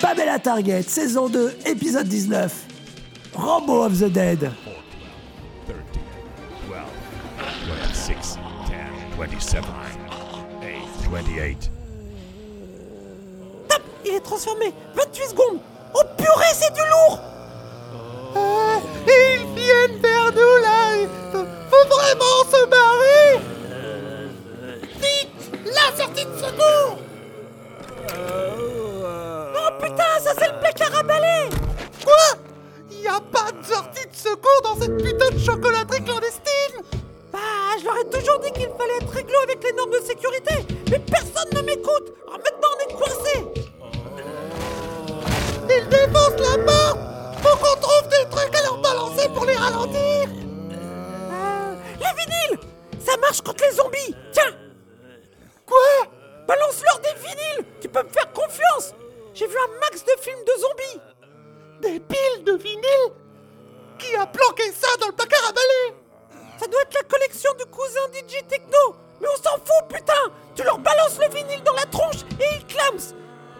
Pamela Target. Saison 2, épisode 19. Rambo of the Dead. 13, 12, 26, 10, 27, 8, 28. Top Il est transformé 28 secondes Oh purée, c'est du lourd Euh, Ils viennent vers nous de secours dans cette putain de chocolaterie clandestine! Bah, je leur ai toujours dit qu'il fallait être réglo avec les normes de sécurité. Mais personne ne m'écoute. Alors maintenant on est coincés ils défoncent la porte Faut qu'on trouve des trucs à leur balancer pour les ralentir. Euh, Les vinyles! Ça marche contre les zombies. Tiens! Quoi? Balance-leur des vinyles. Tu peux me faire confiance. J'ai vu un max de films de zombies. Des piles de vinyles? Qui a planqué ça dans le placard à balai. Ça doit être la collection du cousin DJ Techno. Mais on s'en fout putain. Tu leur balances le vinyle dans la tronche et ils clament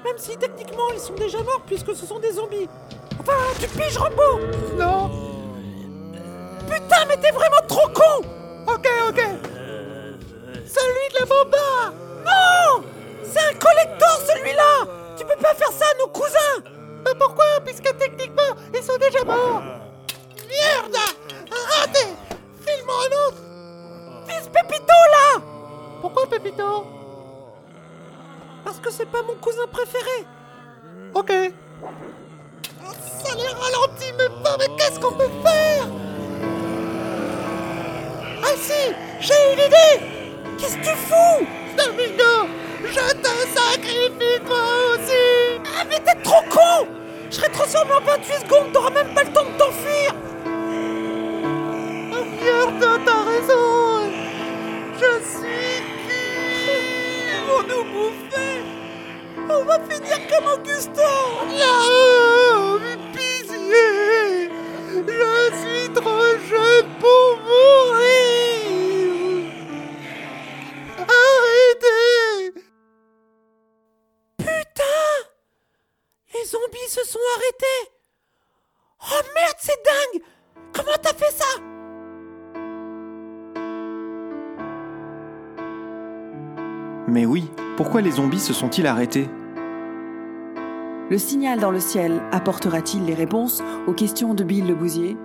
même si techniquement ils sont déjà morts puisque ce sont des zombies. Enfin, tu piges Rambo. Non. Putain, mais t'es vraiment trop con. Ok, ok. Celui de la bomba. Non. C'est un collector celui-là. Tu peux pas faire ça à nos cousins. Mais pourquoi? Puisque techniquement, ils sont déjà morts Merde! Raté File-moi un autre! Vise Pépito là! Pourquoi Pépito? Parce que c'est pas mon cousin préféré. Ok. Ça les ralentit, mais pas, mais qu'est-ce qu'on peut faire? Ah si, j'ai une idée! Qu'est-ce que tu fous? Domingo, je te sacrifie toi aussi. Ah mais t'es trop con! Je serai transformé en 28 secondes, t'auras même pas le temps de t'enfuir bouffer On va finir comme Augusto Non Pitié Je suis trop jeune pour mourir. Arrêtez. Putain! Les zombies se sont arrêtés. Oh merde, c'est dingue! Comment t'as fait ça? Mais oui, pourquoi les zombies se sont-ils arrêtés? Le signal dans le ciel apportera-t-il les réponses aux questions de Bill le Bousier?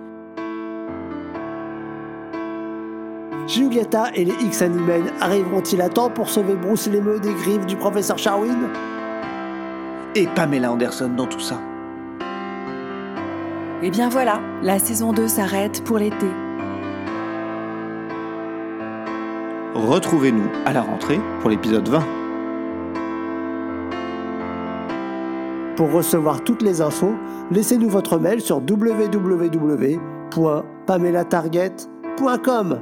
Julieta et les X-Animen arriveront-ils à temps pour sauver Bruce Lemeux des griffes du professeur Charwin Et Pamela Anderson dans tout ça? Eh bien voilà, la saison 2 s'arrête pour l'été. Retrouvez-nous à la rentrée pour l'épisode 20. Pour recevoir toutes les infos, laissez-nous votre mail sur www.pamelatarget.com.